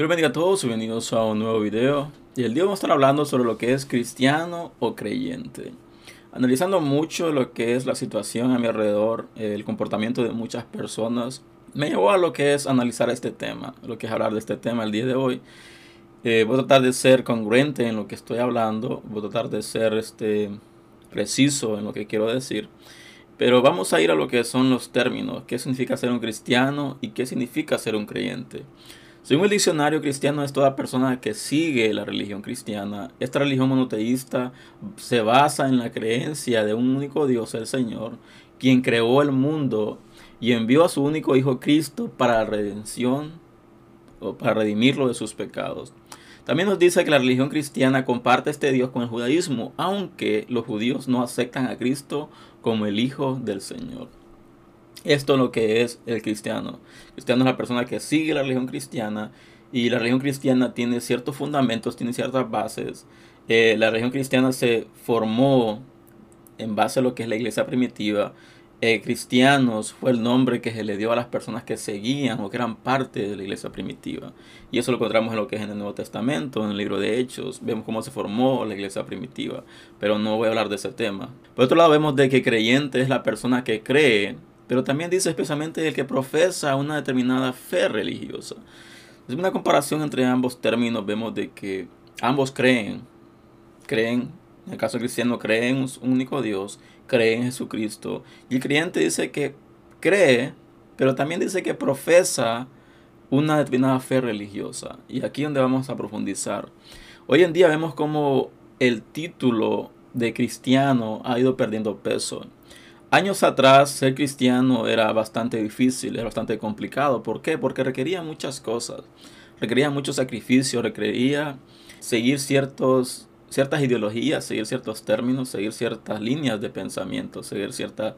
Dios bendiga a todos y bienvenidos a un nuevo video. Y el día vamos a estar hablando sobre lo que es cristiano o creyente. Analizando mucho lo que es la situación a mi alrededor, el comportamiento de muchas personas, me llevó a lo que es analizar este tema, lo que es hablar de este tema el día de hoy. Eh, voy a tratar de ser congruente en lo que estoy hablando, voy a tratar de ser este, preciso en lo que quiero decir. Pero vamos a ir a lo que son los términos, qué significa ser un cristiano y qué significa ser un creyente. Según el diccionario cristiano es toda persona que sigue la religión cristiana. Esta religión monoteísta se basa en la creencia de un único Dios, el Señor, quien creó el mundo y envió a su único Hijo Cristo para la redención o para redimirlo de sus pecados. También nos dice que la religión cristiana comparte este Dios con el judaísmo, aunque los judíos no aceptan a Cristo como el Hijo del Señor. Esto es lo que es el cristiano. El cristiano es la persona que sigue la religión cristiana y la religión cristiana tiene ciertos fundamentos, tiene ciertas bases. Eh, la religión cristiana se formó en base a lo que es la iglesia primitiva. Eh, cristianos fue el nombre que se le dio a las personas que seguían o que eran parte de la iglesia primitiva. Y eso lo encontramos en lo que es en el Nuevo Testamento, en el libro de Hechos. Vemos cómo se formó la iglesia primitiva, pero no voy a hablar de ese tema. Por otro lado, vemos de que creyente es la persona que cree pero también dice especialmente el que profesa una determinada fe religiosa. Es una comparación entre ambos términos, vemos de que ambos creen, creen, en el caso cristiano, creen en un único Dios, creen en Jesucristo. Y el creyente dice que cree, pero también dice que profesa una determinada fe religiosa. Y aquí es donde vamos a profundizar. Hoy en día vemos como el título de cristiano ha ido perdiendo peso. Años atrás ser cristiano era bastante difícil, era bastante complicado. ¿Por qué? Porque requería muchas cosas. Requería mucho sacrificio, requería seguir ciertos, ciertas ideologías, seguir ciertos términos, seguir ciertas líneas de pensamiento, seguir ciertos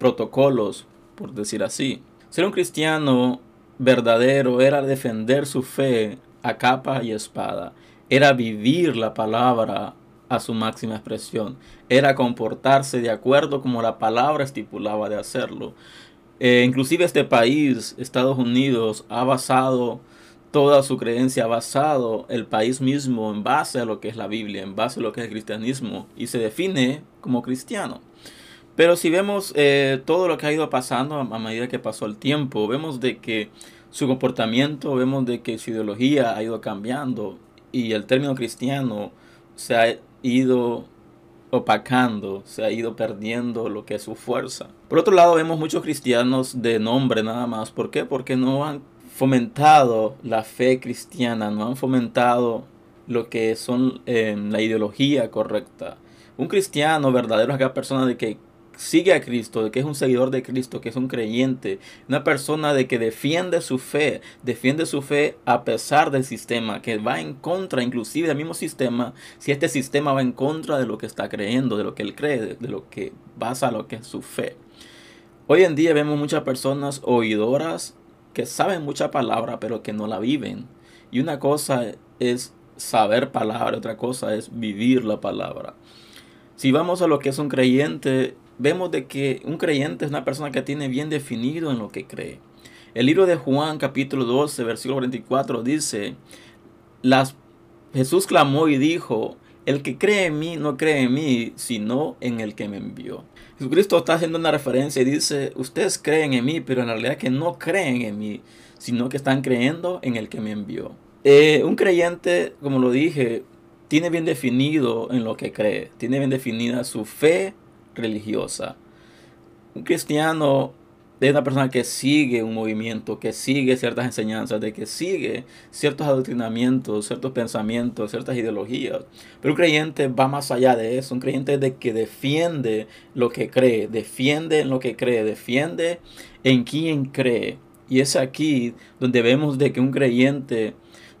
protocolos, por decir así. Ser un cristiano verdadero era defender su fe a capa y espada, era vivir la palabra a su máxima expresión. Era comportarse de acuerdo como la palabra estipulaba de hacerlo. Eh, inclusive este país, Estados Unidos, ha basado toda su creencia, ha basado el país mismo en base a lo que es la Biblia, en base a lo que es el cristianismo, y se define como cristiano. Pero si vemos eh, todo lo que ha ido pasando a medida que pasó el tiempo, vemos de que su comportamiento, vemos de que su ideología ha ido cambiando y el término cristiano se ha ido opacando, se ha ido perdiendo lo que es su fuerza. Por otro lado, vemos muchos cristianos de nombre nada más. ¿Por qué? Porque no han fomentado la fe cristiana, no han fomentado lo que son eh, la ideología correcta. Un cristiano verdadero es aquella persona de que sigue a Cristo, de que es un seguidor de Cristo, que es un creyente, una persona de que defiende su fe, defiende su fe a pesar del sistema, que va en contra inclusive del mismo sistema, si este sistema va en contra de lo que está creyendo, de lo que él cree, de lo que basa lo que es su fe. Hoy en día vemos muchas personas oidoras que saben mucha palabra, pero que no la viven. Y una cosa es saber palabra, otra cosa es vivir la palabra. Si vamos a lo que es un creyente, vemos de que un creyente es una persona que tiene bien definido en lo que cree. El libro de Juan capítulo 12, versículo 44 dice, las, Jesús clamó y dijo, el que cree en mí no cree en mí, sino en el que me envió. Jesucristo está haciendo una referencia y dice, ustedes creen en mí, pero en realidad que no creen en mí, sino que están creyendo en el que me envió. Eh, un creyente, como lo dije, tiene bien definido en lo que cree, tiene bien definida su fe religiosa. Un cristiano es una persona que sigue un movimiento, que sigue ciertas enseñanzas, de que sigue ciertos adoctrinamientos, ciertos pensamientos, ciertas ideologías. Pero un creyente va más allá de eso. Un creyente es de que defiende lo que cree, defiende en lo que cree, defiende en quien cree. Y es aquí donde vemos de que un creyente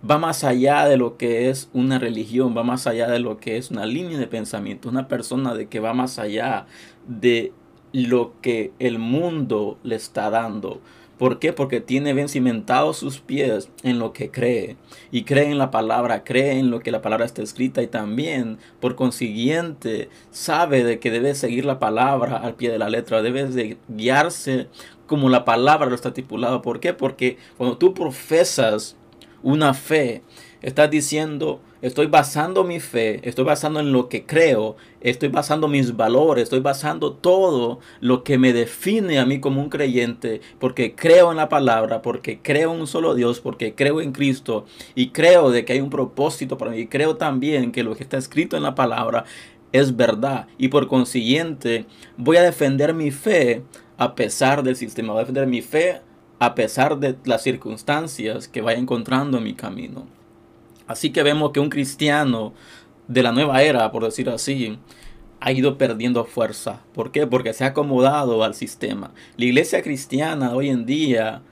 va más allá de lo que es una religión, va más allá de lo que es una línea de pensamiento, una persona de que va más allá de lo que el mundo le está dando. ¿Por qué? Porque tiene bien cimentados sus pies en lo que cree. Y cree en la palabra, cree en lo que la palabra está escrita y también, por consiguiente, sabe de que debe seguir la palabra al pie de la letra, debe de guiarse como la palabra lo está estipulado. ¿Por qué? Porque cuando tú profesas una fe. Estás diciendo, estoy basando mi fe, estoy basando en lo que creo, estoy basando mis valores, estoy basando todo lo que me define a mí como un creyente, porque creo en la palabra, porque creo en un solo Dios, porque creo en Cristo y creo de que hay un propósito para mí. Y creo también que lo que está escrito en la palabra es verdad y por consiguiente voy a defender mi fe a pesar del sistema, voy a defender mi fe a pesar de las circunstancias que vaya encontrando en mi camino. Así que vemos que un cristiano de la nueva era, por decir así, ha ido perdiendo fuerza. ¿Por qué? Porque se ha acomodado al sistema. La iglesia cristiana hoy en día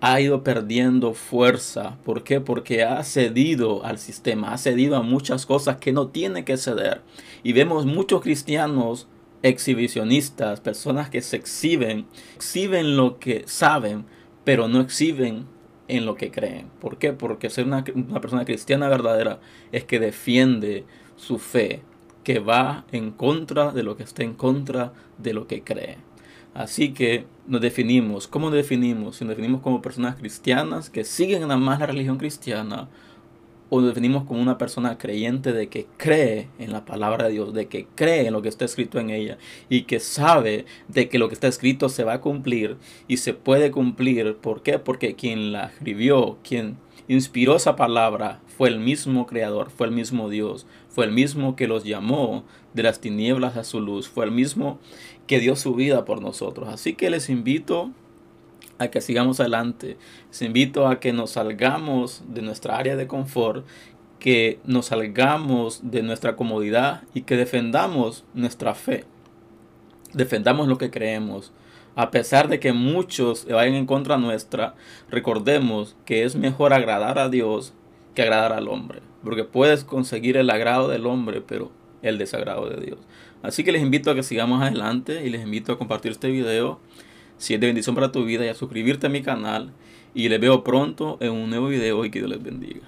ha ido perdiendo fuerza. ¿Por qué? Porque ha cedido al sistema, ha cedido a muchas cosas que no tiene que ceder. Y vemos muchos cristianos exhibicionistas, personas que se exhiben, exhiben lo que saben, pero no exhiben en lo que creen. ¿Por qué? Porque ser una, persona cristiana verdadera es que defiende su fe, que va en contra de lo que está en contra de lo que cree. Así que nos definimos. ¿Cómo nos definimos? Si nos definimos como personas cristianas que siguen nada más la religión cristiana o definimos como una persona creyente de que cree en la palabra de Dios, de que cree en lo que está escrito en ella y que sabe de que lo que está escrito se va a cumplir y se puede cumplir. ¿Por qué? Porque quien la escribió, quien inspiró esa palabra fue el mismo creador, fue el mismo Dios, fue el mismo que los llamó de las tinieblas a su luz, fue el mismo que dio su vida por nosotros. Así que les invito a que sigamos adelante. Les invito a que nos salgamos de nuestra área de confort, que nos salgamos de nuestra comodidad y que defendamos nuestra fe. Defendamos lo que creemos. A pesar de que muchos vayan en contra nuestra, recordemos que es mejor agradar a Dios que agradar al hombre. Porque puedes conseguir el agrado del hombre, pero el desagrado de Dios. Así que les invito a que sigamos adelante y les invito a compartir este video si es de bendición para tu vida y a suscribirte a mi canal. Y les veo pronto en un nuevo video y que Dios les bendiga.